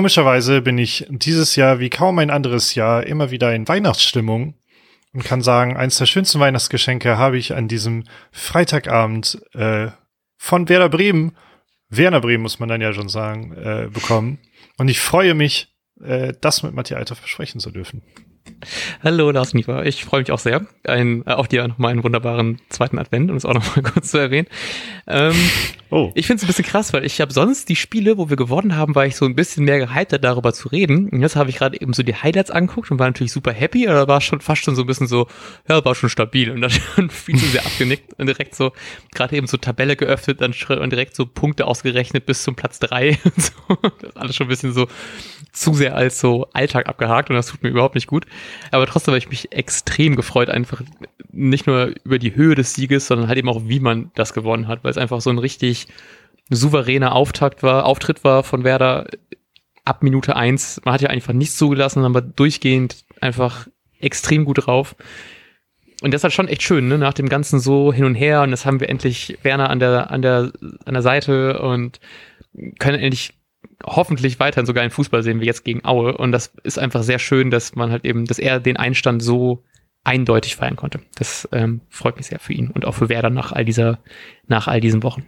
komischerweise bin ich dieses Jahr wie kaum ein anderes Jahr immer wieder in Weihnachtsstimmung und kann sagen, eins der schönsten Weihnachtsgeschenke habe ich an diesem Freitagabend äh, von Werder Bremen, Werner Bremen muss man dann ja schon sagen, äh, bekommen. Und ich freue mich, äh, das mit Matthias Alter versprechen zu dürfen. Hallo Lars Niefer, ich freue mich auch sehr ein, äh, auf dir nochmal einen wunderbaren zweiten Advent, um es auch nochmal kurz zu erwähnen. Ähm, oh. Ich finde es ein bisschen krass, weil ich habe sonst die Spiele, wo wir gewonnen haben, war ich so ein bisschen mehr gehypter darüber zu reden. Und jetzt habe ich gerade eben so die Highlights angeguckt und war natürlich super happy, aber war schon fast schon so ein bisschen so, ja, war schon stabil und dann viel zu sehr abgenickt und direkt so, gerade eben so Tabelle geöffnet dann und direkt so Punkte ausgerechnet bis zum Platz drei und so. Das ist alles schon ein bisschen so zu sehr als so Alltag abgehakt und das tut mir überhaupt nicht gut. Aber trotzdem habe ich mich extrem gefreut, einfach nicht nur über die Höhe des Sieges, sondern halt eben auch, wie man das gewonnen hat, weil es einfach so ein richtig souveräner Auftakt war, Auftritt war von Werder ab Minute eins. Man hat ja einfach nichts zugelassen, aber durchgehend einfach extrem gut drauf. Und das ist halt schon echt schön, ne? Nach dem Ganzen so hin und her und jetzt haben wir endlich Werner an der, an der, an der Seite und können endlich hoffentlich weiterhin sogar einen Fußball sehen wie jetzt gegen Aue. Und das ist einfach sehr schön, dass man halt eben, dass er den Einstand so eindeutig feiern konnte. Das ähm, freut mich sehr für ihn und auch für Werder nach all dieser, nach all diesen Wochen.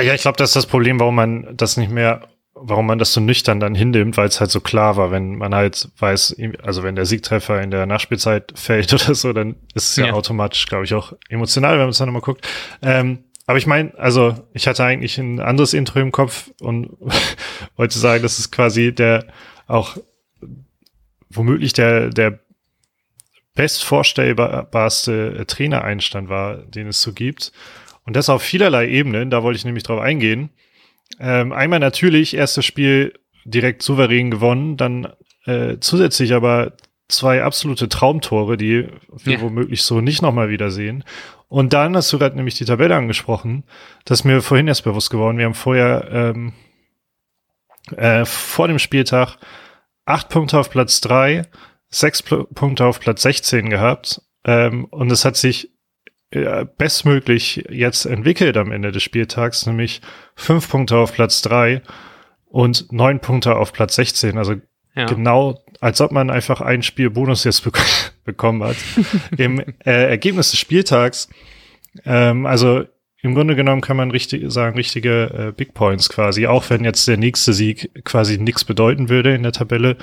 Ja, ich glaube, das ist das Problem, warum man das nicht mehr, warum man das so nüchtern dann hinnimmt, weil es halt so klar war, wenn man halt weiß, also wenn der Siegtreffer in der Nachspielzeit fällt oder so, dann ist es ja, ja. automatisch, glaube ich, auch emotional, wenn man es dann nochmal guckt. Ähm, aber ich meine, also ich hatte eigentlich ein anderes Intro im Kopf und wollte sagen, dass es quasi der auch womöglich der, der bestvorstellbarste Trainereinstand war, den es so gibt. Und das auf vielerlei Ebenen, da wollte ich nämlich drauf eingehen. Ähm, einmal natürlich erstes Spiel direkt souverän gewonnen, dann äh, zusätzlich aber zwei absolute Traumtore, die wir ja. womöglich so nicht nochmal wiedersehen. Und dann hast du gerade nämlich die Tabelle angesprochen. Das ist mir vorhin erst bewusst geworden. Wir haben vorher ähm, äh, vor dem Spieltag acht Punkte auf Platz drei, sechs P Punkte auf Platz 16 gehabt. Ähm, und es hat sich äh, bestmöglich jetzt entwickelt am Ende des Spieltags, nämlich fünf Punkte auf Platz drei und neun Punkte auf Platz 16. Also ja. genau, als ob man einfach ein Spiel Bonus jetzt bek bekommen hat. Im äh, Ergebnis des Spieltags, ähm, also im Grunde genommen kann man richtig sagen, richtige äh, Big Points quasi. Auch wenn jetzt der nächste Sieg quasi nichts bedeuten würde in der Tabelle,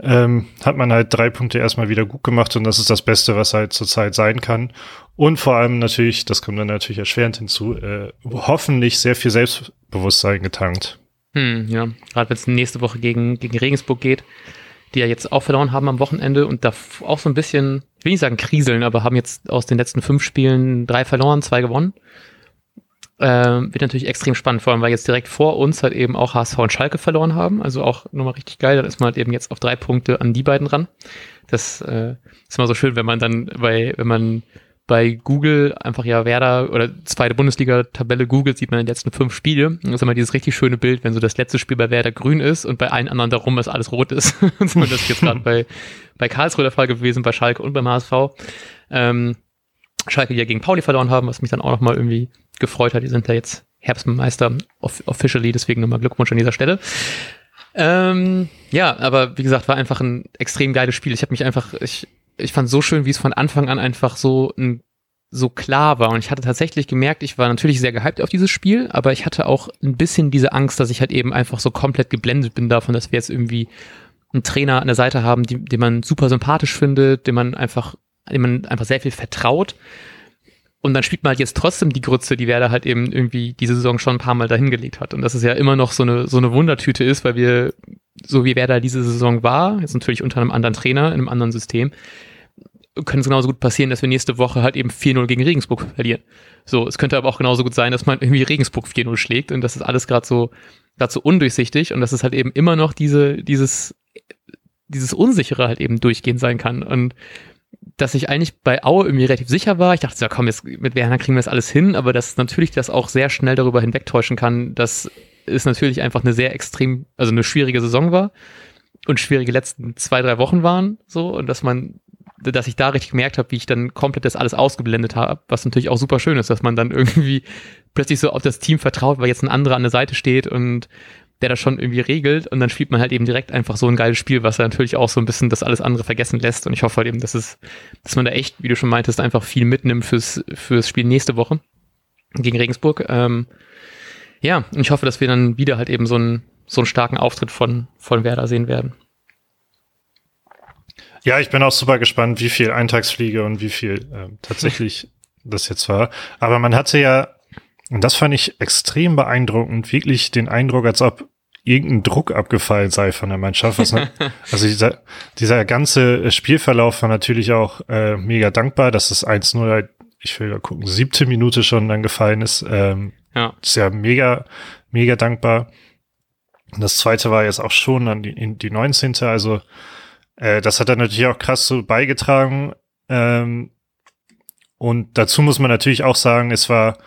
ähm, hat man halt drei Punkte erstmal wieder gut gemacht und das ist das Beste, was halt zurzeit sein kann. Und vor allem natürlich, das kommt dann natürlich erschwerend hinzu, äh, hoffentlich sehr viel Selbstbewusstsein getankt. Hm, ja, gerade wenn es nächste Woche gegen, gegen Regensburg geht, die ja jetzt auch verloren haben am Wochenende und da auch so ein bisschen, ich will nicht sagen kriseln, aber haben jetzt aus den letzten fünf Spielen drei verloren, zwei gewonnen. Ähm, wird natürlich extrem spannend, vor allem weil jetzt direkt vor uns halt eben auch HSV und Schalke verloren haben. Also auch nochmal richtig geil. Dann ist man halt eben jetzt auf drei Punkte an die beiden ran. Das äh, ist immer so schön, wenn man dann bei, wenn man bei Google einfach ja Werder oder zweite Bundesliga-Tabelle googelt, sieht man die letzten fünf Spiele. Das ist immer dieses richtig schöne Bild, wenn so das letzte Spiel bei Werder grün ist und bei allen anderen darum ist alles rot ist. das ist jetzt gerade bei, bei Karlsruhe der Fall gewesen, bei Schalke und beim HSV. Ähm, Schalke, die ja gegen Pauli verloren haben, was mich dann auch nochmal irgendwie gefreut hat. Die sind ja jetzt Herbstmeister off officially, deswegen nochmal Glückwunsch an dieser Stelle. Ähm, ja, aber wie gesagt, war einfach ein extrem geiles Spiel. Ich habe mich einfach, ich ich fand so schön, wie es von Anfang an einfach so ein so klar war. Und ich hatte tatsächlich gemerkt, ich war natürlich sehr gehypt auf dieses Spiel, aber ich hatte auch ein bisschen diese Angst, dass ich halt eben einfach so komplett geblendet bin davon, dass wir jetzt irgendwie einen Trainer an der Seite haben, die, den man super sympathisch findet, dem man einfach, dem man einfach sehr viel vertraut. Und dann spielt man halt jetzt trotzdem die Grütze, die Werder halt eben irgendwie diese Saison schon ein paar Mal dahingelegt hat. Und dass es ja immer noch so eine, so eine Wundertüte ist, weil wir, so wie Werder diese Saison war, jetzt natürlich unter einem anderen Trainer, in einem anderen System, könnte es genauso gut passieren, dass wir nächste Woche halt eben 4-0 gegen Regensburg verlieren. So, es könnte aber auch genauso gut sein, dass man irgendwie Regensburg 4-0 schlägt und das ist alles gerade so, gerade so undurchsichtig und dass es halt eben immer noch diese, dieses, dieses Unsichere halt eben durchgehend sein kann und dass ich eigentlich bei Aue irgendwie relativ sicher war. Ich dachte, ja komm, jetzt mit Werner kriegen wir das alles hin, aber dass natürlich das auch sehr schnell darüber hinwegtäuschen kann, dass es natürlich einfach eine sehr extrem, also eine schwierige Saison war und schwierige letzten zwei, drei Wochen waren, so, und dass man dass ich da richtig gemerkt habe, wie ich dann komplett das alles ausgeblendet habe, was natürlich auch super schön ist, dass man dann irgendwie plötzlich so auf das Team vertraut, weil jetzt ein anderer an der Seite steht und der das schon irgendwie regelt und dann spielt man halt eben direkt einfach so ein geiles Spiel, was natürlich auch so ein bisschen das alles andere vergessen lässt und ich hoffe halt eben, dass es, dass man da echt, wie du schon meintest, einfach viel mitnimmt fürs, fürs Spiel nächste Woche gegen Regensburg. Ähm, ja, und ich hoffe, dass wir dann wieder halt eben so einen, so einen starken Auftritt von, von Werder sehen werden. Ja, ich bin auch super gespannt, wie viel Eintagsfliege und wie viel äh, tatsächlich das jetzt war. Aber man hatte ja, und das fand ich extrem beeindruckend, wirklich den Eindruck, als ob irgendein Druck abgefallen sei von der Mannschaft. Was, ne, also dieser, dieser ganze Spielverlauf war natürlich auch äh, mega dankbar, dass das 1-0 halt, ich will mal gucken, siebte Minute schon dann gefallen ist. Ähm, ja. Ist ja mega, mega dankbar. Und das zweite war jetzt auch schon dann die, in die 19. Also äh, das hat dann natürlich auch krass so beigetragen. Ähm, und dazu muss man natürlich auch sagen, es war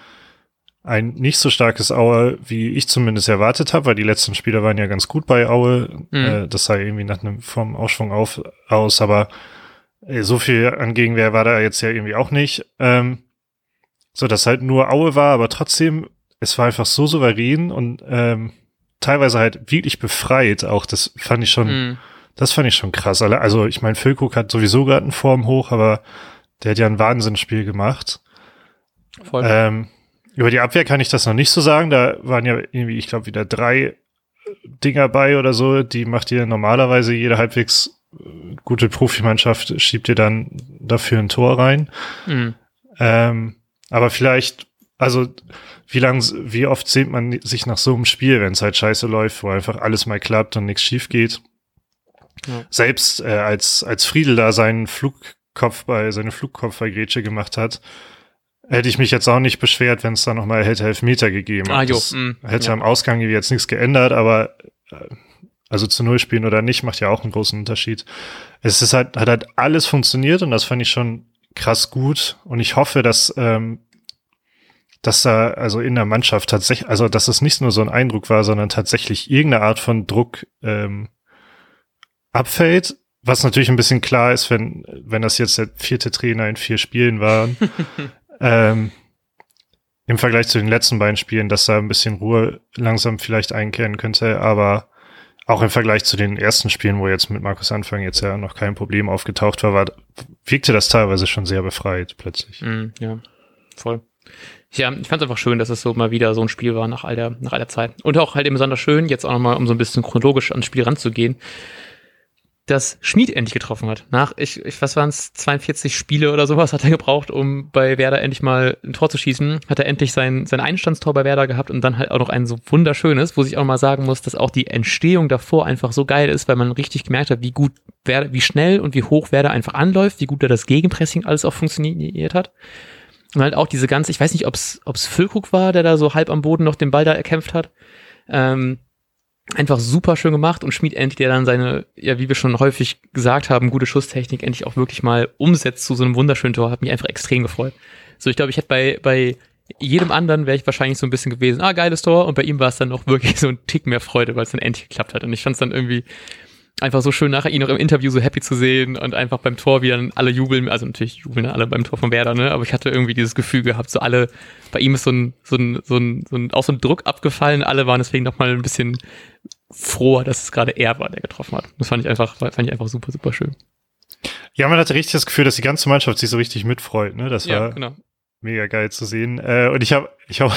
ein nicht so starkes Aue, wie ich zumindest erwartet habe, weil die letzten Spieler waren ja ganz gut bei Aue. Mhm. Äh, das sah irgendwie nach einem vom Ausschwung auf, aus, aber äh, so viel an Gegenwehr war da jetzt ja irgendwie auch nicht. Ähm, so dass halt nur Aue war, aber trotzdem, es war einfach so souverän und ähm, teilweise halt wirklich befreit. Auch das fand ich schon, mhm. Das fand ich schon krass. Also ich meine, Füllkrug hat sowieso gerade einen Form hoch, aber der hat ja ein Wahnsinnsspiel gemacht. Voll. Ähm, über die Abwehr kann ich das noch nicht so sagen. Da waren ja irgendwie, ich glaube, wieder drei Dinger bei oder so. Die macht ihr normalerweise jede halbwegs äh, gute Profimannschaft, schiebt ihr dann dafür ein Tor rein. Mhm. Ähm, aber vielleicht, also wie lang, wie oft sehnt man sich nach so einem Spiel, wenn es halt scheiße läuft, wo einfach alles mal klappt und nichts schief geht. Ja. Selbst äh, als, als Friedel da seinen Flugkopf bei, seine Flugkopfballgrätsche gemacht hat, hätte ich mich jetzt auch nicht beschwert, wenn es da nochmal hätte Elfmeter gegeben. Ah, jo, mm, hätte ja. am Ausgang jetzt nichts geändert, aber äh, also zu Null spielen oder nicht, macht ja auch einen großen Unterschied. Es ist halt, hat halt alles funktioniert und das fand ich schon krass gut. Und ich hoffe, dass, ähm, dass da also in der Mannschaft tatsächlich, also dass es nicht nur so ein Eindruck war, sondern tatsächlich irgendeine Art von Druck ähm, abfällt. Was natürlich ein bisschen klar ist, wenn, wenn das jetzt der vierte Trainer in vier Spielen war. ähm, Im Vergleich zu den letzten beiden Spielen, dass da ein bisschen Ruhe langsam vielleicht einkehren könnte, aber auch im Vergleich zu den ersten Spielen, wo jetzt mit Markus Anfang jetzt ja noch kein Problem aufgetaucht war, war wirkte das teilweise schon sehr befreit plötzlich. Mm, ja, voll. Ja, ich fand es einfach schön, dass es so mal wieder so ein Spiel war nach all der, nach all der Zeit. Und auch halt eben besonders schön, jetzt auch nochmal, um so ein bisschen chronologisch ans Spiel ranzugehen, dass Schmied endlich getroffen hat. Nach, ich, ich was waren es, 42 Spiele oder sowas hat er gebraucht, um bei Werder endlich mal ein Tor zu schießen. Hat er endlich sein, sein Einstandstor bei Werder gehabt und dann halt auch noch ein so wunderschönes, wo ich auch mal sagen muss, dass auch die Entstehung davor einfach so geil ist, weil man richtig gemerkt hat, wie gut Werder, wie schnell und wie hoch Werder einfach anläuft, wie gut da das Gegenpressing alles auch funktioniert hat. Und halt auch diese ganze, ich weiß nicht, ob es Füllkrug war, der da so halb am Boden noch den Ball da erkämpft hat. Ähm, einfach super schön gemacht und Schmied endlich, der dann seine, ja, wie wir schon häufig gesagt haben, gute Schusstechnik endlich auch wirklich mal umsetzt zu so einem wunderschönen Tor, hat mich einfach extrem gefreut. So, ich glaube, ich hätte bei, bei jedem anderen wäre ich wahrscheinlich so ein bisschen gewesen, ah, geiles Tor, und bei ihm war es dann noch wirklich so ein Tick mehr Freude, weil es dann endlich geklappt hat. Und ich fand es dann irgendwie einfach so schön, nachher ihn noch im Interview so happy zu sehen und einfach beim Tor wieder alle jubeln, also natürlich jubeln alle beim Tor von Werder, ne? Aber ich hatte irgendwie dieses Gefühl gehabt, so alle, bei ihm ist so ein, so ein, so ein, so ein auch so ein Druck abgefallen, alle waren deswegen nochmal ein bisschen froher, dass es gerade er war, der getroffen hat. Das fand ich einfach, fand ich einfach super, super schön. Ja, man hatte richtig das Gefühl, dass die ganze Mannschaft sich so richtig mitfreut, ne? Das war ja, genau. mega geil zu sehen. Äh, und ich habe, ich habe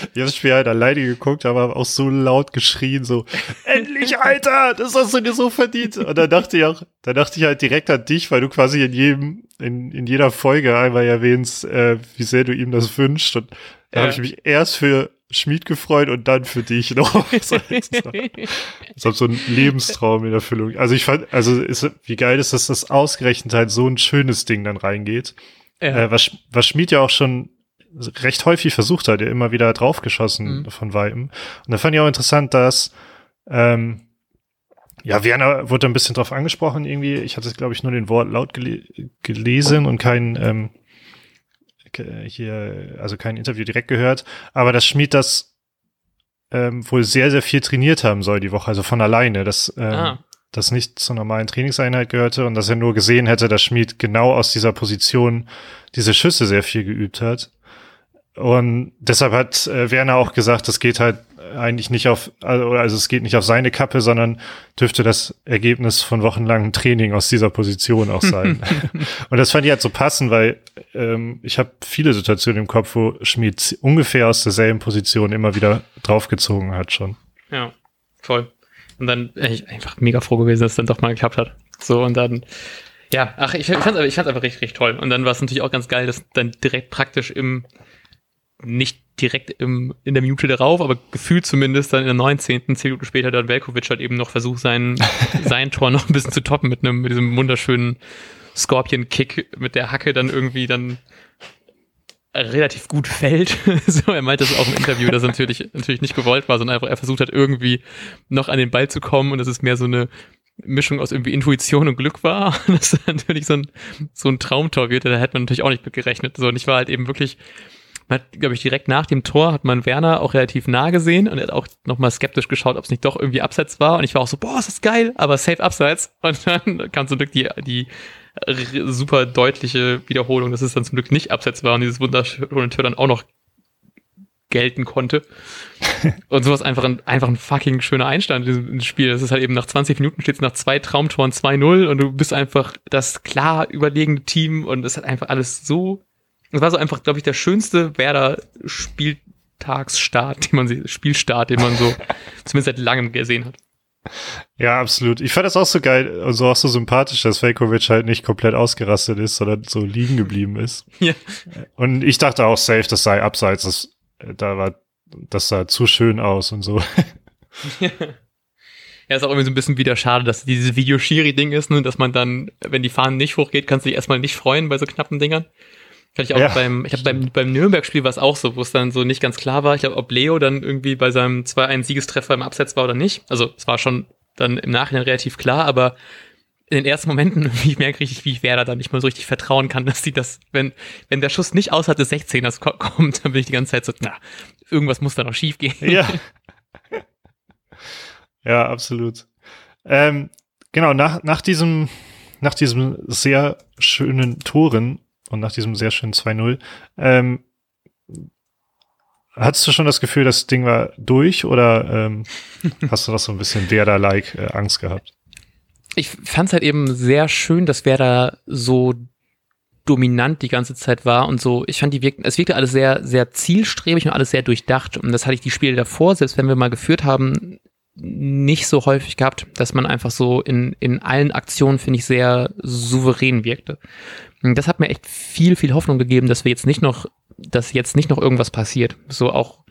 ich habe das Spiel halt alleine geguckt, aber auch so laut geschrien, so, endlich, Alter, das hast du dir so verdient. Und dann dachte ich auch, da dachte ich halt direkt an dich, weil du quasi in jedem, in, in jeder Folge einmal erwähnst, äh, wie sehr du ihm das wünschst. Und da ja. habe ich mich erst für Schmied gefreut und dann für dich noch. das ist so ein Lebenstraum in Erfüllung. Also ich fand, also ist, wie geil ist das, dass ausgerechnet halt so ein schönes Ding dann reingeht. Ja. Äh, was, was Schmied ja auch schon recht häufig versucht hat, er immer wieder draufgeschossen mhm. von Weitem. Und da fand ich auch interessant, dass ähm, ja, Werner wurde ein bisschen drauf angesprochen irgendwie. Ich hatte, glaube ich, nur den Wort laut gele gelesen und kein ähm, hier, also kein Interview direkt gehört. Aber dass Schmid das ähm, wohl sehr, sehr viel trainiert haben soll die Woche, also von alleine, dass ähm, ah. das nicht zur normalen Trainingseinheit gehörte und dass er nur gesehen hätte, dass Schmid genau aus dieser Position diese Schüsse sehr viel geübt hat Und deshalb hat äh, Werner auch gesagt, das geht halt eigentlich nicht auf, also, also es geht nicht auf seine Kappe, sondern dürfte das Ergebnis von wochenlangem Training aus dieser Position auch sein. und das fand ich halt so passend, weil ähm, ich habe viele Situationen im Kopf, wo Schmied ungefähr aus derselben Position immer wieder draufgezogen hat schon. Ja, voll. Und dann äh, ich einfach mega froh gewesen, dass es dann doch mal geklappt hat. So, und dann, ja, ach, ich, ich fand's aber, ich fand's einfach richtig, richtig toll. Und dann war es natürlich auch ganz geil, dass dann direkt praktisch im, nicht direkt im, in der Minute darauf, aber gefühlt zumindest dann in der 19. zehn Minuten später dann Velkovic hat eben noch versucht, sein, sein Tor noch ein bisschen zu toppen mit einem, mit diesem wunderschönen Scorpion-Kick mit der Hacke dann irgendwie dann relativ gut fällt. so, er meinte es auch im Interview, dass es natürlich, natürlich nicht gewollt war, sondern einfach er versucht hat, irgendwie noch an den Ball zu kommen und dass es mehr so eine Mischung aus irgendwie Intuition und Glück war. dass das natürlich so ein, so ein Traumtor wird, da hätte man natürlich auch nicht mit gerechnet. So, und ich war halt eben wirklich, man hat, glaube ich, direkt nach dem Tor hat man Werner auch relativ nah gesehen und er hat auch nochmal skeptisch geschaut, ob es nicht doch irgendwie abseits war. Und ich war auch so, boah, ist das geil, aber safe abseits. Und dann kam zum Glück die, die super deutliche Wiederholung, dass es dann zum Glück nicht abseits war und dieses wunderschöne Tor dann auch noch gelten konnte. und sowas einfach ein, einfach ein fucking schöner Einstand in diesem Spiel. Das ist halt eben nach 20 Minuten steht es nach zwei Traumtoren 2-0 und du bist einfach das klar überlegene Team und es hat einfach alles so, es war so einfach, glaube ich, der schönste Werder Spieltagsstart, den man, Spielstart, den man so zumindest seit langem gesehen hat. Ja, absolut. Ich fand das auch so geil und so auch so sympathisch, dass Velkovic halt nicht komplett ausgerastet ist, sondern so liegen geblieben ist. Ja. Und ich dachte auch safe, das sei abseits, das, da war, das sah zu schön aus und so. Ja. Ja, ist auch irgendwie so ein bisschen wieder schade, dass dieses Video-Schiri-Ding ist, ne? dass man dann, wenn die Fahnen nicht hochgeht, kannst du dich erstmal nicht freuen bei so knappen Dingern. Ich auch ja, beim, ich habe beim, beim Nürnberg-Spiel war es auch so, wo es dann so nicht ganz klar war. Ich glaube, ob Leo dann irgendwie bei seinem 2-1-Siegestreffer im Abseits war oder nicht. Also es war schon dann im Nachhinein relativ klar, aber in den ersten Momenten, wie ich merke richtig, wie ich Werder da nicht mal so richtig vertrauen kann, dass sie das, wenn, wenn der Schuss nicht außerhalb des 16ers kommt, dann bin ich die ganze Zeit so, na, irgendwas muss da noch schief gehen. Ja. ja, absolut. Ähm, genau, nach, nach diesem, nach diesem sehr schönen Toren und nach diesem sehr schönen 2-0, ähm, Hattest du schon das Gefühl, das Ding war durch oder ähm, hast du noch so ein bisschen Werder-like äh, Angst gehabt? Ich fand es halt eben sehr schön, dass Werder so dominant die ganze Zeit war und so, ich fand die wirkten, es wirkte alles sehr, sehr zielstrebig und alles sehr durchdacht. Und das hatte ich die Spiele davor, selbst wenn wir mal geführt haben, nicht so häufig gehabt, dass man einfach so in, in allen Aktionen, finde ich, sehr souverän wirkte. Das hat mir echt viel, viel Hoffnung gegeben, dass wir jetzt nicht noch, dass jetzt nicht noch irgendwas passiert. So auch,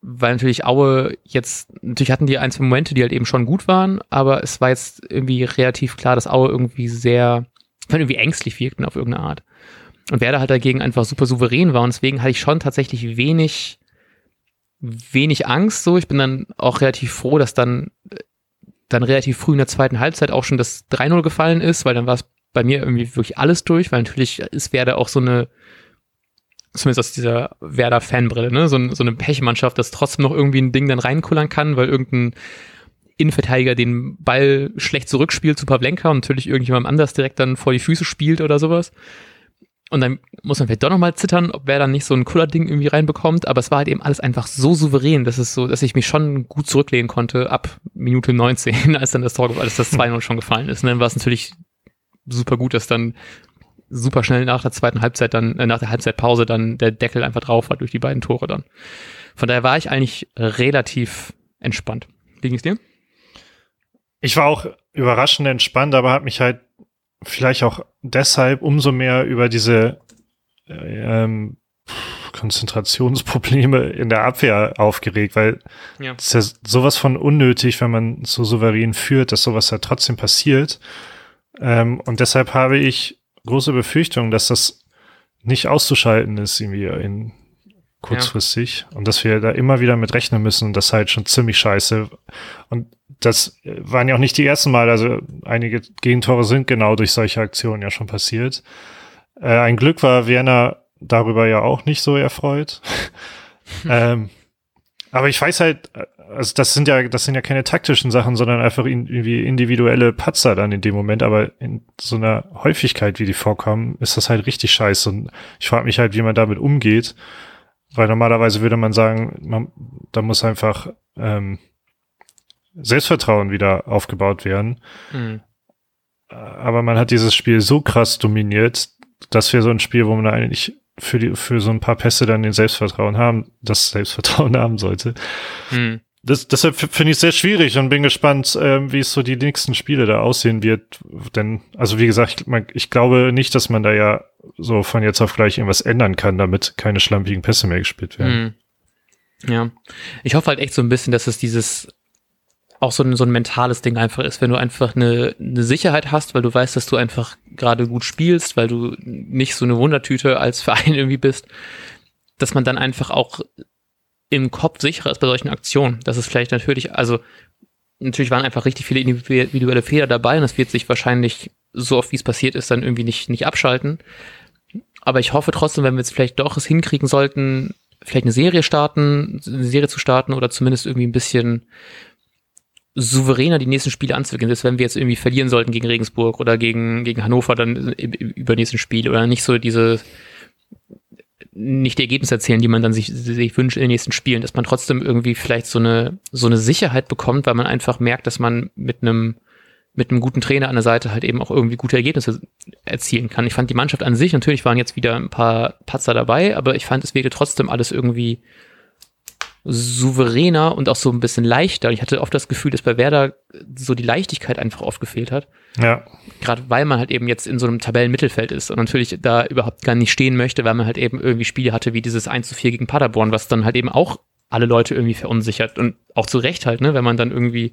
weil natürlich Aue jetzt, natürlich hatten die ein, zwei Momente, die halt eben schon gut waren, aber es war jetzt irgendwie relativ klar, dass Aue irgendwie sehr, irgendwie ängstlich wirkten auf irgendeine Art. Und Werder halt dagegen einfach super souverän war und deswegen hatte ich schon tatsächlich wenig, wenig Angst so. Ich bin dann auch relativ froh, dass dann dann relativ früh in der zweiten Halbzeit auch schon das 3-0 gefallen ist, weil dann war es bei mir irgendwie wirklich alles durch, weil natürlich ist Werder auch so eine, zumindest aus dieser Werder-Fanbrille, ne, so, so eine Pechmannschaft, das trotzdem noch irgendwie ein Ding dann reinkullern kann, weil irgendein Innenverteidiger den Ball schlecht zurückspielt zu Pavlenka und natürlich irgendjemand anders direkt dann vor die Füße spielt oder sowas. Und dann muss man vielleicht doch nochmal zittern, ob wer dann nicht so ein cooler Ding irgendwie reinbekommt. Aber es war halt eben alles einfach so souverän, dass es so, dass ich mich schon gut zurücklehnen konnte ab Minute 19, als dann das Tor, als das 2-0 schon gefallen ist. Und dann war es natürlich super gut, dass dann super schnell nach der zweiten Halbzeit dann, äh, nach der Halbzeitpause dann der Deckel einfach drauf war durch die beiden Tore dann. Von daher war ich eigentlich relativ entspannt. Wie ging es dir? Ich war auch überraschend entspannt, aber habe mich halt vielleicht auch deshalb umso mehr über diese ähm, Konzentrationsprobleme in der Abwehr aufgeregt, weil ja. es ist ja sowas von unnötig, wenn man so souverän führt, dass sowas ja trotzdem passiert. Ähm, und deshalb habe ich große Befürchtungen, dass das nicht auszuschalten ist, irgendwie in kurzfristig. Ja. Und dass wir da immer wieder mit rechnen müssen. Und das ist halt schon ziemlich scheiße. Und das waren ja auch nicht die ersten Mal. Also einige Gegentore sind genau durch solche Aktionen ja schon passiert. Äh, ein Glück war Werner darüber ja auch nicht so erfreut. ähm, Aber ich weiß halt, also das sind ja, das sind ja keine taktischen Sachen, sondern einfach irgendwie individuelle Patzer dann in dem Moment. Aber in so einer Häufigkeit, wie die vorkommen, ist das halt richtig scheiße. Und ich frage mich halt, wie man damit umgeht. Weil normalerweise würde man sagen, man, da muss einfach ähm, Selbstvertrauen wieder aufgebaut werden. Mhm. Aber man hat dieses Spiel so krass dominiert, dass wir so ein Spiel, wo man eigentlich für die, für so ein paar Pässe dann den Selbstvertrauen haben, das Selbstvertrauen haben sollte. Mhm. Das, deshalb finde ich es sehr schwierig und bin gespannt, äh, wie es so die nächsten Spiele da aussehen wird. Denn, also wie gesagt, ich, man, ich glaube nicht, dass man da ja so von jetzt auf gleich irgendwas ändern kann, damit keine schlampigen Pässe mehr gespielt werden. Mhm. Ja. Ich hoffe halt echt so ein bisschen, dass es dieses auch so ein, so ein mentales Ding einfach ist, wenn du einfach eine, eine Sicherheit hast, weil du weißt, dass du einfach gerade gut spielst, weil du nicht so eine Wundertüte als Verein irgendwie bist, dass man dann einfach auch im Kopf sicherer ist bei solchen Aktionen. Das ist vielleicht natürlich, also natürlich waren einfach richtig viele individuelle Fehler dabei und das wird sich wahrscheinlich so oft wie es passiert ist dann irgendwie nicht, nicht abschalten. Aber ich hoffe trotzdem, wenn wir jetzt vielleicht doch es hinkriegen sollten, vielleicht eine Serie starten, eine Serie zu starten oder zumindest irgendwie ein bisschen souveräner die nächsten Spiele anzugehen. Selbst wenn wir jetzt irgendwie verlieren sollten gegen Regensburg oder gegen, gegen Hannover dann im übernächsten Spiel oder nicht so diese, nicht die Ergebnisse erzählen, die man dann sich, sich wünscht in den nächsten Spielen, dass man trotzdem irgendwie vielleicht so eine, so eine Sicherheit bekommt, weil man einfach merkt, dass man mit einem, mit einem guten Trainer an der Seite halt eben auch irgendwie gute Ergebnisse erzielen kann. Ich fand die Mannschaft an sich, natürlich waren jetzt wieder ein paar Patzer dabei, aber ich fand, es wirkte trotzdem alles irgendwie souveräner und auch so ein bisschen leichter. Ich hatte oft das Gefühl, dass bei Werder so die Leichtigkeit einfach oft gefehlt hat. Ja. Gerade weil man halt eben jetzt in so einem Tabellenmittelfeld ist und natürlich da überhaupt gar nicht stehen möchte, weil man halt eben irgendwie Spiele hatte wie dieses 1 zu 4 gegen Paderborn, was dann halt eben auch alle Leute irgendwie verunsichert und auch zu Recht halt, ne, wenn man dann irgendwie,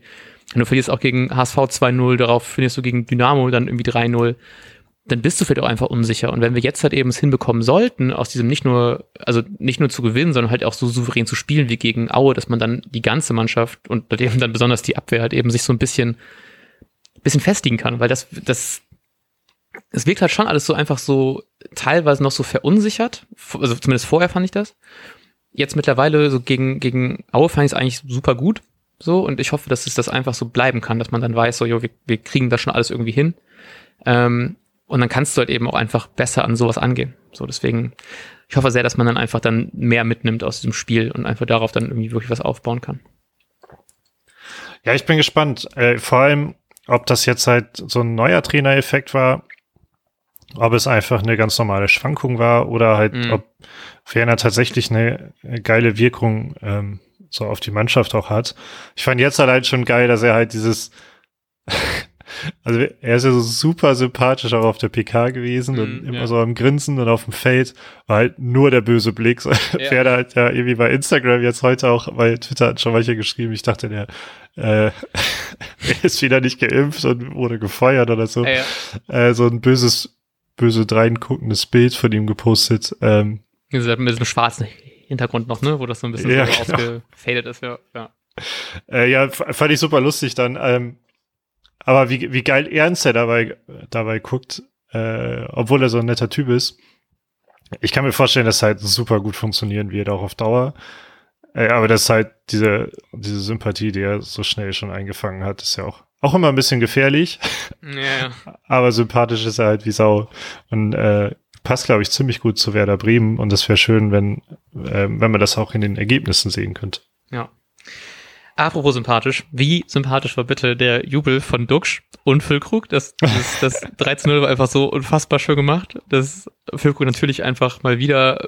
du verlierst auch gegen HSV 2-0, darauf findest du gegen Dynamo dann irgendwie 3-0 dann bist du vielleicht auch einfach unsicher. Und wenn wir jetzt halt eben es hinbekommen sollten, aus diesem nicht nur, also nicht nur zu gewinnen, sondern halt auch so souverän zu spielen wie gegen Aue, dass man dann die ganze Mannschaft und eben dann besonders die Abwehr halt eben sich so ein bisschen, bisschen festigen kann, weil das, das, es wirkt halt schon alles so einfach so teilweise noch so verunsichert. Also zumindest vorher fand ich das. Jetzt mittlerweile so gegen, gegen Aue fand ich es eigentlich super gut. So, und ich hoffe, dass es das einfach so bleiben kann, dass man dann weiß, so, jo, wir, wir kriegen das schon alles irgendwie hin. Ähm, und dann kannst du halt eben auch einfach besser an sowas angehen. So, deswegen, ich hoffe sehr, dass man dann einfach dann mehr mitnimmt aus diesem Spiel und einfach darauf dann irgendwie wirklich was aufbauen kann. Ja, ich bin gespannt. Äh, vor allem, ob das jetzt halt so ein neuer Trainereffekt war, ob es einfach eine ganz normale Schwankung war oder halt, mhm. ob Werner tatsächlich eine geile Wirkung ähm, so auf die Mannschaft auch hat. Ich fand jetzt halt schon geil, dass er halt dieses also er ist ja so super sympathisch auch auf der PK gewesen mm, und immer ja. so am Grinsen und auf dem Feld war halt nur der böse Blick. So, ja. Pferde halt ja irgendwie bei Instagram jetzt heute auch, bei Twitter hat schon welche geschrieben, ich dachte, der äh, er ist wieder nicht geimpft und wurde gefeuert oder so. Ja, äh, so ein böses, böse dreinguckendes Bild von ihm gepostet. Ähm, mit diesem schwarzen Hintergrund noch, ne, wo das so ein bisschen ja, so genau. ausgefadet ist, ja. Ja. Äh, ja, fand ich super lustig dann. Ähm, aber wie, wie geil ernst er dabei, dabei guckt, äh, obwohl er so ein netter Typ ist. Ich kann mir vorstellen, dass halt super gut funktionieren wird, auch auf Dauer. Äh, aber das ist halt diese, diese Sympathie, die er so schnell schon eingefangen hat, ist ja auch, auch immer ein bisschen gefährlich. Ja. aber sympathisch ist er halt wie Sau. Und äh, passt, glaube ich, ziemlich gut zu Werder Bremen. Und das wäre schön, wenn, äh, wenn man das auch in den Ergebnissen sehen könnte. Ja. Apropos sympathisch, wie sympathisch war bitte der Jubel von Duxch und Füllkrug? Das, das, das 13-0 war einfach so unfassbar schön gemacht, dass Füllkrug natürlich einfach mal wieder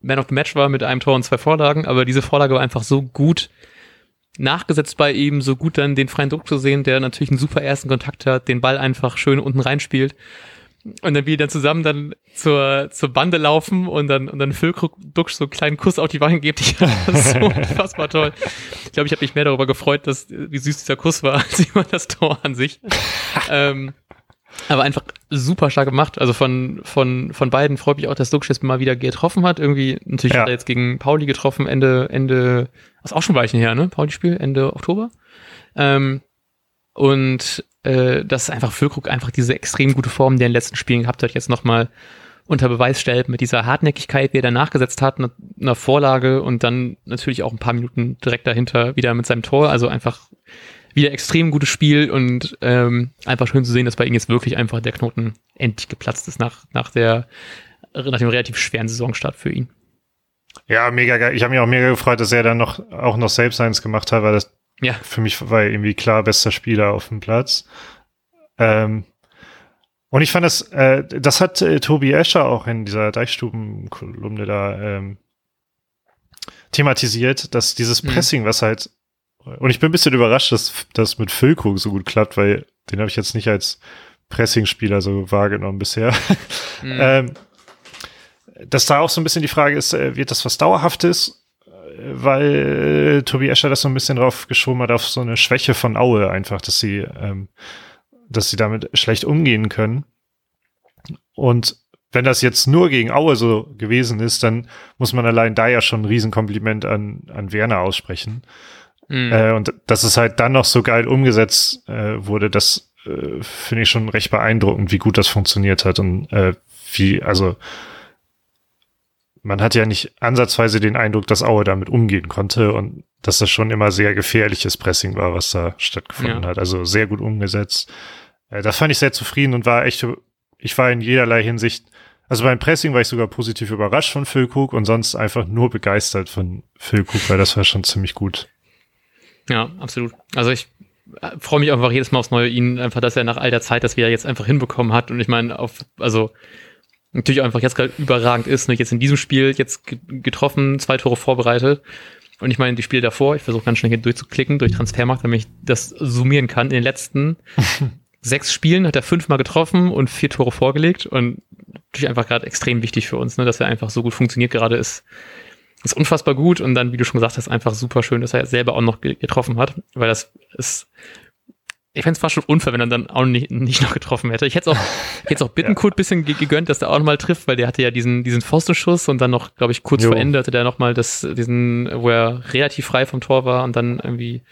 Man of the Match war mit einem Tor und zwei Vorlagen, aber diese Vorlage war einfach so gut nachgesetzt bei ihm, so gut dann den freien Druck zu sehen, der natürlich einen super ersten Kontakt hat, den Ball einfach schön unten reinspielt und dann wie dann zusammen dann zur, zur Bande laufen und dann, und dann Füllkrug so einen kleinen Kuss auf die Wangen gibt. Ich das so unfassbar toll. Ich glaube, ich habe mich mehr darüber gefreut, dass, wie süß dieser Kuss war, als über das Tor an sich. ähm, aber einfach super stark gemacht. Also von, von, von beiden freut mich auch, dass Duxch jetzt mal wieder getroffen hat. Irgendwie, natürlich ja. hat er jetzt gegen Pauli getroffen, Ende, Ende, was auch schon Weichen her, ne? Pauli-Spiel, Ende Oktober. Ähm, und äh, dass einfach Füllkrug einfach diese extrem gute Form, die er in den letzten Spielen gehabt hat, jetzt nochmal unter Beweis stellt mit dieser Hartnäckigkeit, die er danach gesetzt hat, einer Vorlage und dann natürlich auch ein paar Minuten direkt dahinter wieder mit seinem Tor. Also einfach wieder extrem gutes Spiel und ähm, einfach schön zu sehen, dass bei ihm jetzt wirklich einfach der Knoten endlich geplatzt ist nach, nach, der, nach dem relativ schweren Saisonstart für ihn. Ja, mega geil. Ich habe mich auch mega gefreut, dass er dann noch auch noch selbst eins gemacht hat, weil das ja. für mich war irgendwie klar bester Spieler auf dem Platz. Ähm, und ich fand das, äh, das hat äh, Tobi Escher auch in dieser Deichstuben-Kolumne da ähm, thematisiert, dass dieses mhm. Pressing, mhm. was halt, und ich bin ein bisschen überrascht, dass das mit Füllkrug so gut klappt, weil den habe ich jetzt nicht als Pressing-Spieler so wahrgenommen bisher. Mhm. ähm, dass da auch so ein bisschen die Frage ist, äh, wird das was Dauerhaftes? Weil äh, Tobi Escher das so ein bisschen drauf geschoben hat, auf so eine Schwäche von Aue einfach, dass sie ähm, dass sie damit schlecht umgehen können. Und wenn das jetzt nur gegen Aue so gewesen ist, dann muss man allein da ja schon ein Riesenkompliment an, an Werner aussprechen. Mhm. Äh, und dass es halt dann noch so geil umgesetzt äh, wurde, das äh, finde ich schon recht beeindruckend, wie gut das funktioniert hat und äh, wie, also man hat ja nicht ansatzweise den Eindruck, dass Aue damit umgehen konnte und dass das schon immer sehr gefährliches Pressing war, was da stattgefunden ja. hat. Also sehr gut umgesetzt. Äh, da fand ich sehr zufrieden und war echt, ich war in jederlei Hinsicht, also beim Pressing war ich sogar positiv überrascht von Phil Cook und sonst einfach nur begeistert von Phil Cook, weil das war schon ziemlich gut. Ja, absolut. Also ich äh, freue mich einfach jedes Mal aufs Neue, ihn einfach, dass er nach all der Zeit das wieder jetzt einfach hinbekommen hat und ich meine, auf, also natürlich einfach jetzt gerade überragend ist, ne, jetzt in diesem Spiel jetzt getroffen, zwei Tore vorbereitet. Und ich meine, die Spiele davor, ich versuche ganz schnell hier durchzuklicken durch Transfermarkt, damit ich das summieren kann. In den letzten sechs Spielen hat er fünfmal getroffen und vier Tore vorgelegt und natürlich einfach gerade extrem wichtig für uns, ne, dass er einfach so gut funktioniert gerade ist. Ist unfassbar gut und dann, wie du schon gesagt hast, einfach super schön, dass er selber auch noch getroffen hat, weil das ist, ich fände es fast schon unfair, wenn er dann auch nicht, nicht noch getroffen hätte. Ich hätte es auch, jetzt auch Bittenkurt ja. bisschen gegönnt, dass der auch nochmal trifft, weil der hatte ja diesen, diesen Pfostenschuss und dann noch, glaube ich, kurz jo. vor Ende hatte der nochmal das, diesen, wo er relativ frei vom Tor war und dann irgendwie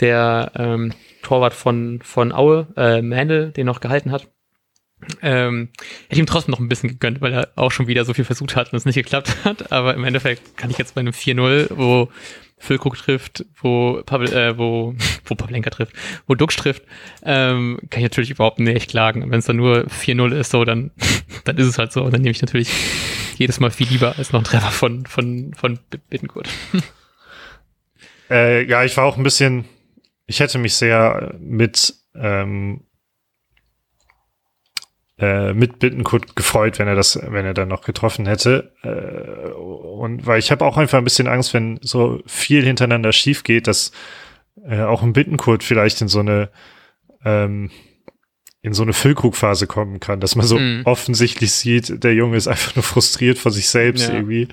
der ähm, Torwart von, von Aue, äh, Mandel, den noch gehalten hat. Ähm, hätte ihm trotzdem noch ein bisschen gegönnt, weil er auch schon wieder so viel versucht hat und es nicht geklappt hat. Aber im Endeffekt kann ich jetzt bei einem 4-0, wo Füllkrug trifft, wo Pavel, äh, wo, wo Pavlenka trifft, wo Dux trifft, ähm, kann ich natürlich überhaupt nicht klagen. Wenn es dann nur 4-0 ist, so, dann, dann ist es halt so. Und dann nehme ich natürlich jedes Mal viel lieber als noch ein Treffer von, von, von Bittenkurt. Äh, ja, ich war auch ein bisschen, ich hätte mich sehr mit ähm, äh, mit Bittenkurt gefreut, wenn er das, wenn er dann noch getroffen hätte. Äh, und weil ich habe auch einfach ein bisschen Angst, wenn so viel hintereinander schief geht, dass äh, auch ein Bittenkurt vielleicht in so eine ähm, in so eine Füllkrugphase kommen kann, dass man so mm. offensichtlich sieht, der Junge ist einfach nur frustriert vor sich selbst ja. irgendwie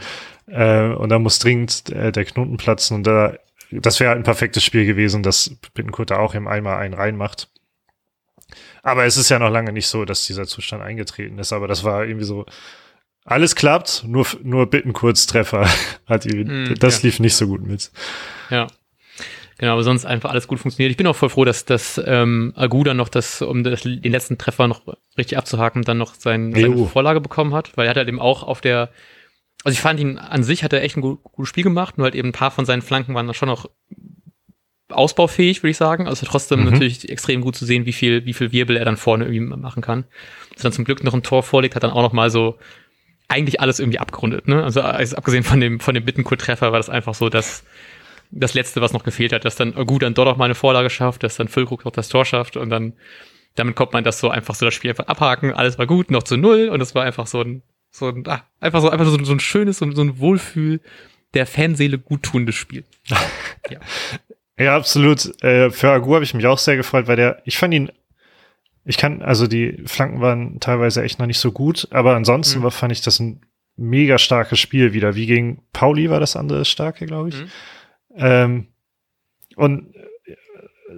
äh, und da muss dringend äh, der Knoten platzen und da das wäre ein perfektes Spiel gewesen, dass Bittenkurt da auch im Eimer einen reinmacht. Aber es ist ja noch lange nicht so, dass dieser Zustand eingetreten ist. Aber das war irgendwie so, alles klappt, nur, nur Bittenkurz Treffer hat die, mm, das ja. lief nicht so gut mit. Ja. Genau, aber sonst einfach alles gut funktioniert. Ich bin auch voll froh, dass, dass ähm, Agu dann noch das, um das, den letzten Treffer noch richtig abzuhaken, dann noch sein, seine Vorlage bekommen hat, weil er hat halt eben auch auf der also ich fand ihn an sich hat er echt ein gut, gutes Spiel gemacht, nur halt eben ein paar von seinen Flanken waren da schon noch ausbaufähig, würde ich sagen. Also trotzdem mhm. natürlich extrem gut zu sehen, wie viel, wie viel Wirbel er dann vorne irgendwie machen kann. Dass er dann zum Glück noch ein Tor vorlegt, hat dann auch noch mal so eigentlich alles irgendwie abgerundet. Ne? Also, also abgesehen von dem von dem Bittenkult-Treffer war das einfach so, dass das letzte, was noch gefehlt hat, dass dann gut dann doch noch mal eine Vorlage schafft, dass dann Füllkrug noch das Tor schafft und dann damit kommt man das so einfach so das Spiel einfach abhaken, alles war gut, noch zu null und es war einfach so ein so ein, ah, einfach so, einfach so, so ein schönes, so, so ein Wohlfühl der Fanseele guttunendes Spiel. ja. Ja, absolut. Äh, für Agu habe ich mich auch sehr gefreut, weil der, ich fand ihn, ich kann, also die Flanken waren teilweise echt noch nicht so gut, aber ansonsten mhm. war, fand ich das ein mega starkes Spiel wieder. Wie gegen Pauli war das andere starke, glaube ich. Mhm. Ähm, und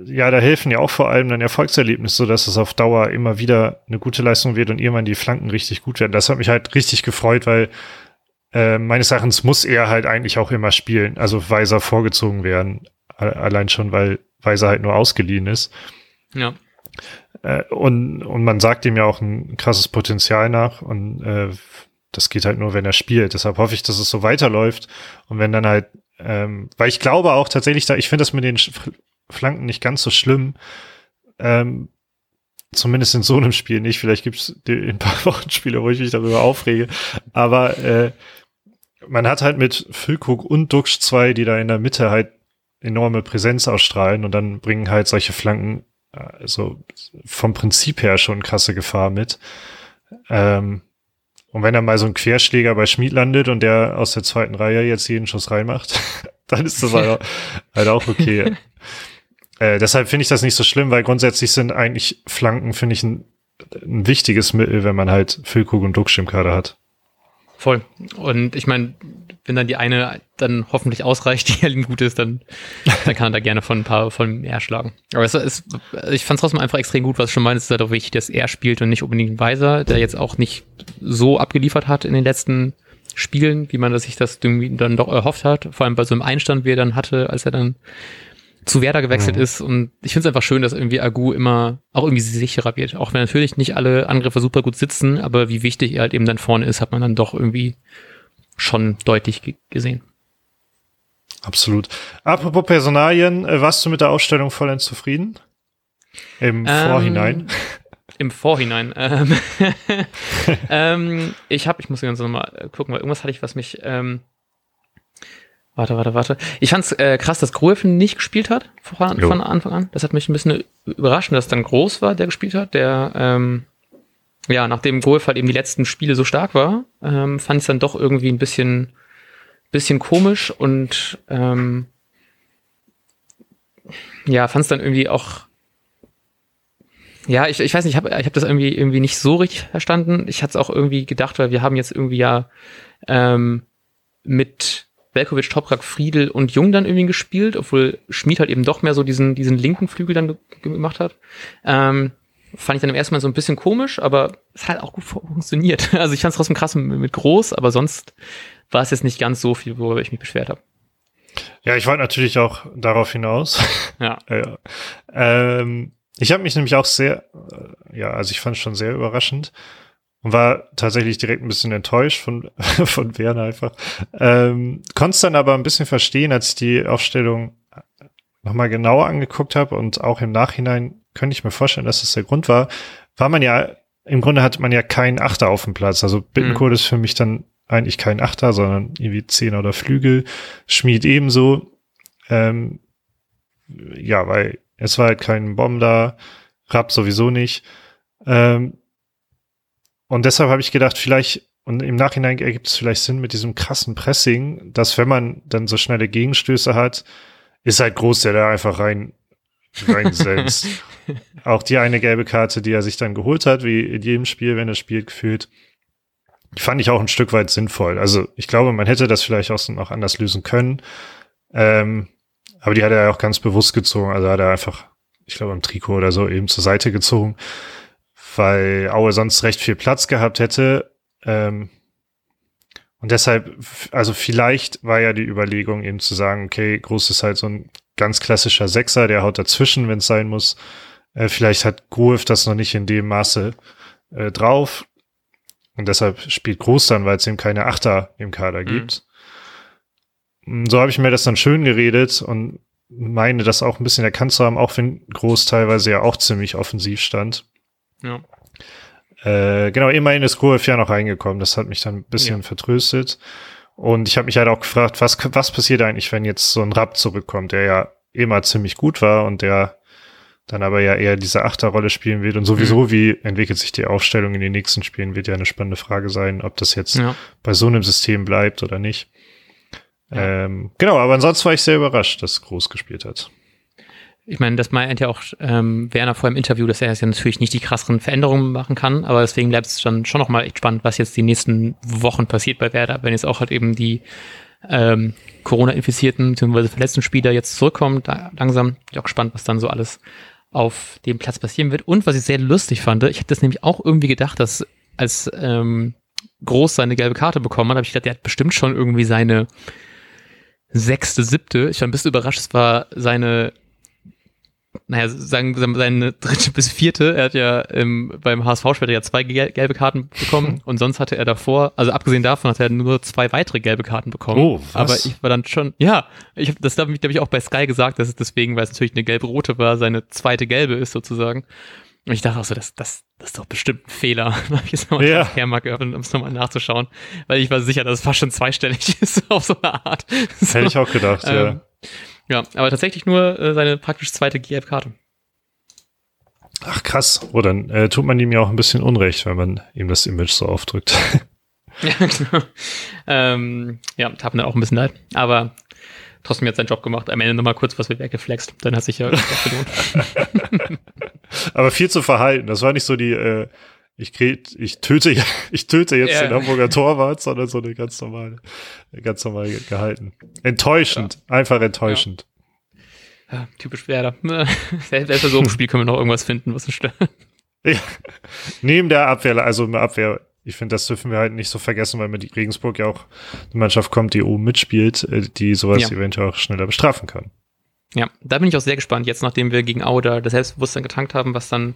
ja, da helfen ja auch vor allem dann Erfolgserlebnisse, so dass es auf Dauer immer wieder eine gute Leistung wird und irgendwann die Flanken richtig gut werden. Das hat mich halt richtig gefreut, weil äh, meines Erachtens muss er halt eigentlich auch immer spielen, also Weiser vorgezogen werden, allein schon, weil Weiser halt nur ausgeliehen ist. Ja. Äh, und, und man sagt ihm ja auch ein krasses Potenzial nach und äh, das geht halt nur, wenn er spielt. Deshalb hoffe ich, dass es so weiterläuft. Und wenn dann halt, ähm, weil ich glaube auch tatsächlich da, ich finde das mit den Flanken nicht ganz so schlimm. Ähm, zumindest in so einem Spiel nicht. Vielleicht gibt es ein paar Wochen Spiele, wo ich mich darüber aufrege. Aber äh, man hat halt mit Füllkrug und Duxch zwei, die da in der Mitte halt enorme Präsenz ausstrahlen und dann bringen halt solche Flanken also vom Prinzip her schon krasse Gefahr mit. Ähm, und wenn da mal so ein Querschläger bei Schmied landet und der aus der zweiten Reihe jetzt jeden Schuss reinmacht, dann ist das halt, halt auch okay. äh, deshalb finde ich das nicht so schlimm, weil grundsätzlich sind eigentlich Flanken, finde ich, ein, ein wichtiges Mittel, wenn man halt Füllkrug und Duxch im Kader hat. Voll. Und ich meine, wenn dann die eine dann hoffentlich ausreicht, die halt gut ist, dann, dann kann er da gerne von ein paar von mehr schlagen. Aber es ist, ich fand es trotzdem einfach extrem gut, was schon meint, es ist halt auch wichtig, dass er spielt und nicht unbedingt ein Weiser, der jetzt auch nicht so abgeliefert hat in den letzten Spielen, wie man sich das dann doch erhofft hat. Vor allem bei so einem Einstand, wie er dann hatte, als er dann zu Werder gewechselt mhm. ist. Und ich finde es einfach schön, dass irgendwie Agu immer auch irgendwie sicherer wird. Auch wenn natürlich nicht alle Angriffe super gut sitzen, aber wie wichtig er halt eben dann vorne ist, hat man dann doch irgendwie schon deutlich gesehen. Absolut. Apropos Personalien, äh, warst du mit der Ausstellung vollends zufrieden? Im ähm, Vorhinein? Im Vorhinein. Ähm, ähm, ich habe, ich muss ganz nochmal gucken, weil irgendwas hatte ich, was mich. Ähm, warte, warte, warte. Ich fand's äh, krass, dass Gruev nicht gespielt hat von, von, Anfang an. Das hat mich ein bisschen überrascht, dass dann Groß war, der gespielt hat, der ähm, ja, nachdem Golf halt eben die letzten Spiele so stark war, ähm, fand ich es dann doch irgendwie ein bisschen, bisschen komisch und ähm, ja, fand es dann irgendwie auch ja, ich, ich weiß nicht, ich habe ich hab das irgendwie irgendwie nicht so richtig verstanden. Ich hatte es auch irgendwie gedacht, weil wir haben jetzt irgendwie ja ähm, mit Belkovic, Toprak, Friedel und Jung dann irgendwie gespielt, obwohl Schmid halt eben doch mehr so diesen diesen linken Flügel dann gemacht hat. Ähm, fand ich dann im ersten Mal so ein bisschen komisch, aber es hat auch gut funktioniert. Also ich fand es trotzdem krass mit groß, aber sonst war es jetzt nicht ganz so viel, worüber ich mich beschwert habe. Ja, ich wollte natürlich auch darauf hinaus. Ja. ja. Ähm, ich habe mich nämlich auch sehr, äh, ja, also ich fand es schon sehr überraschend und war tatsächlich direkt ein bisschen enttäuscht von, von Werner einfach. Ähm, Konnte es dann aber ein bisschen verstehen, als ich die Aufstellung nochmal genauer angeguckt habe und auch im Nachhinein könnte ich mir vorstellen, dass das der Grund war, war man ja, im Grunde hatte man ja keinen Achter auf dem Platz. Also Bittencourt mhm. ist für mich dann eigentlich kein Achter, sondern irgendwie Zehner oder Flügel. Schmied ebenso. Ähm, ja, weil es war halt kein Bomb da, Rapp sowieso nicht. Ähm, und deshalb habe ich gedacht, vielleicht, und im Nachhinein ergibt es vielleicht Sinn mit diesem krassen Pressing, dass wenn man dann so schnelle Gegenstöße hat, ist halt groß, der da einfach rein reingesetzt. auch die eine gelbe Karte, die er sich dann geholt hat, wie in jedem Spiel, wenn er spielt, gefühlt, die fand ich auch ein Stück weit sinnvoll. Also ich glaube, man hätte das vielleicht auch noch anders lösen können. Ähm, aber die hat er ja auch ganz bewusst gezogen. Also hat er einfach, ich glaube, im Trikot oder so eben zur Seite gezogen, weil Aue sonst recht viel Platz gehabt hätte. Ähm, und deshalb, also vielleicht war ja die Überlegung eben zu sagen, okay, Groß ist halt so ein ganz klassischer Sechser, der haut dazwischen, wenn es sein muss. Äh, vielleicht hat Gruev das noch nicht in dem Maße äh, drauf. Und deshalb spielt Groß dann, weil es eben keine Achter im Kader mhm. gibt. Mm, so habe ich mir das dann schön geredet und meine, das auch ein bisschen erkannt zu haben, auch wenn Groß teilweise ja auch ziemlich offensiv stand. Ja. Äh, genau, immerhin ist Gruev ja noch reingekommen. Das hat mich dann ein bisschen ja. vertröstet. Und ich habe mich halt auch gefragt, was, was passiert eigentlich, wenn jetzt so ein Rapp zurückkommt, der ja immer ziemlich gut war und der dann aber ja eher diese Achterrolle spielen wird. Und sowieso, mhm. wie entwickelt sich die Aufstellung in den nächsten Spielen, wird ja eine spannende Frage sein, ob das jetzt ja. bei so einem System bleibt oder nicht. Ja. Ähm, genau, aber ansonsten war ich sehr überrascht, dass Groß gespielt hat. Ich meine, das meint ja auch ähm, Werner vor im Interview, dass er jetzt ja natürlich nicht die krasseren Veränderungen machen kann, aber deswegen bleibt es dann schon nochmal echt spannend, was jetzt die nächsten Wochen passiert bei Werder, wenn jetzt auch halt eben die ähm, Corona-infizierten bzw. verletzten Spieler jetzt zurückkommen, da langsam. Bin ich auch gespannt, was dann so alles auf dem Platz passieren wird. Und was ich sehr lustig fand, ich hätte das nämlich auch irgendwie gedacht, dass als ähm, Groß seine gelbe Karte bekommen hat, habe ich gedacht, der hat bestimmt schon irgendwie seine sechste, siebte. Ich war ein bisschen überrascht, es war seine naja, sagen seine dritte bis vierte. Er hat ja ähm, beim HSV später ja zwei gelbe Karten bekommen und sonst hatte er davor, also abgesehen davon hat er nur zwei weitere gelbe Karten bekommen. Oh, was? Aber ich war dann schon, ja, ich habe das habe ich, hab ich auch bei Sky gesagt, dass es deswegen, weil es natürlich eine gelb-rote war, seine zweite gelbe ist sozusagen. Und ich dachte auch so, das, das, das ist doch bestimmt ein Fehler. Dann habe ich jetzt nochmal ja. Hermark geöffnet, um es nochmal nachzuschauen, weil ich war sicher, dass es fast schon zweistellig ist auf so eine Art. So, Hätte ich auch gedacht, ähm, ja. Ja, aber tatsächlich nur äh, seine praktisch zweite GF-Karte. Ach krass. Oh, dann äh, tut man ihm ja auch ein bisschen Unrecht, wenn man ihm das Image so aufdrückt. ja, genau. Ähm, ja, tat mir auch ein bisschen leid. Aber trotzdem hat seinen Job gemacht. Am Ende nochmal kurz was wird weggeflext. Dann hat sich ja gelohnt. Aber viel zu verhalten. Das war nicht so die, äh, ich, krieg, ich töte, ich töte jetzt ja. den Hamburger Torwart, sondern so eine ganz normale, ganz normal gehalten. Enttäuschend, ja. einfach enttäuschend. Ja. typisch Werder. Selbst bei so einem Spiel können wir noch irgendwas finden, was uns stört. Ja. Neben der Abwehr, also im Abwehr, ich finde, das dürfen wir halt nicht so vergessen, weil mit Regensburg ja auch eine Mannschaft kommt, die oben mitspielt, äh, die sowas eventuell auch schneller bestrafen kann. Ja, da bin ich auch sehr gespannt, jetzt nachdem wir gegen Auda das Selbstbewusstsein getankt haben, was dann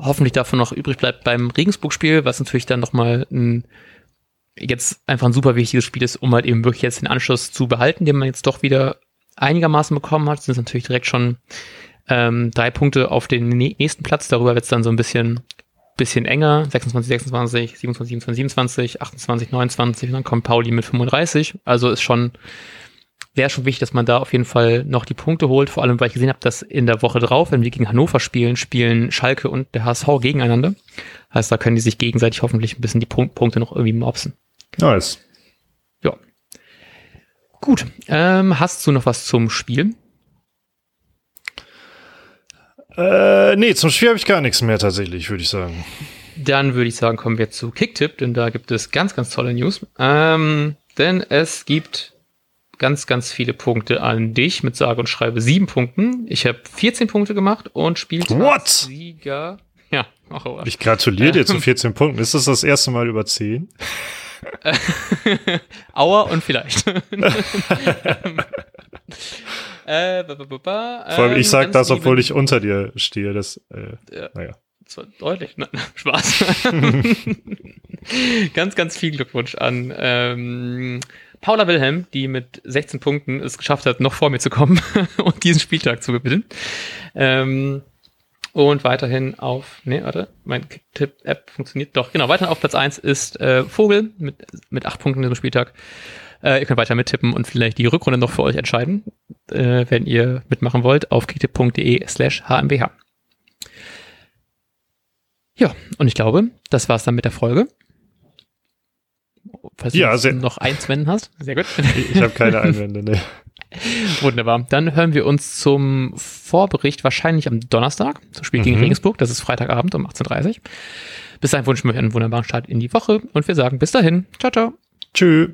hoffentlich davon noch übrig bleibt beim Regensburg-Spiel, was natürlich dann nochmal ein jetzt einfach ein super wichtiges Spiel ist, um halt eben wirklich jetzt den Anschluss zu behalten, den man jetzt doch wieder einigermaßen bekommen hat, sind es natürlich direkt schon ähm, drei Punkte auf den nächsten Platz. Darüber wird es dann so ein bisschen, bisschen enger. 26, 26, 27, 27, 27, 28, 29 und dann kommt Pauli mit 35. Also ist schon wäre schon wichtig, dass man da auf jeden Fall noch die Punkte holt. Vor allem, weil ich gesehen habe, dass in der Woche drauf, wenn wir gegen Hannover spielen, spielen Schalke und der HSV gegeneinander. Heißt, da können die sich gegenseitig hoffentlich ein bisschen die Punkt Punkte noch irgendwie mopsen. Nice. Ja. Gut. Ähm, hast du noch was zum Spiel? Äh, nee, zum Spiel habe ich gar nichts mehr tatsächlich, würde ich sagen. Dann würde ich sagen, kommen wir zu Kicktipp, denn da gibt es ganz, ganz tolle News. Ähm, denn es gibt ganz, ganz viele Punkte an dich mit sage und schreibe sieben Punkten. Ich habe 14 Punkte gemacht und Spieltagssieger. Ja, ach, oh. Ich gratuliere dir zu 14 Punkten. Ist das das erste Mal über 10? Aua und vielleicht. äh, ba, ba, ba, Vor allem, ich ähm, sag das, obwohl ich unter dir stehe. Das, äh, ja. naja. Das war deutlich. Ne? Spaß. ganz, ganz viel Glückwunsch an ähm, Paula Wilhelm, die mit 16 Punkten es geschafft hat, noch vor mir zu kommen und diesen Spieltag zu gewinnen. Ähm, und weiterhin auf, nee, warte, mein Tipp-App funktioniert doch. Genau, weiterhin auf Platz 1 ist äh, Vogel mit, mit 8 Punkten in diesem Spieltag. Äh, ihr könnt weiter mittippen und vielleicht die Rückrunde noch für euch entscheiden, äh, wenn ihr mitmachen wollt, auf kicktipp.de slash hmbh. Ja, und ich glaube, das war's dann mit der Folge. Falls ja, du noch Einwände hast. Sehr gut. Ich habe keine Einwände, ne. Wunderbar. Dann hören wir uns zum Vorbericht wahrscheinlich am Donnerstag, zum Spiel mhm. gegen Regensburg. Das ist Freitagabend um 18.30 Uhr. Bis dahin wünschen wir euch einen wunderbaren Start in die Woche und wir sagen bis dahin. Ciao, ciao. Tschüss.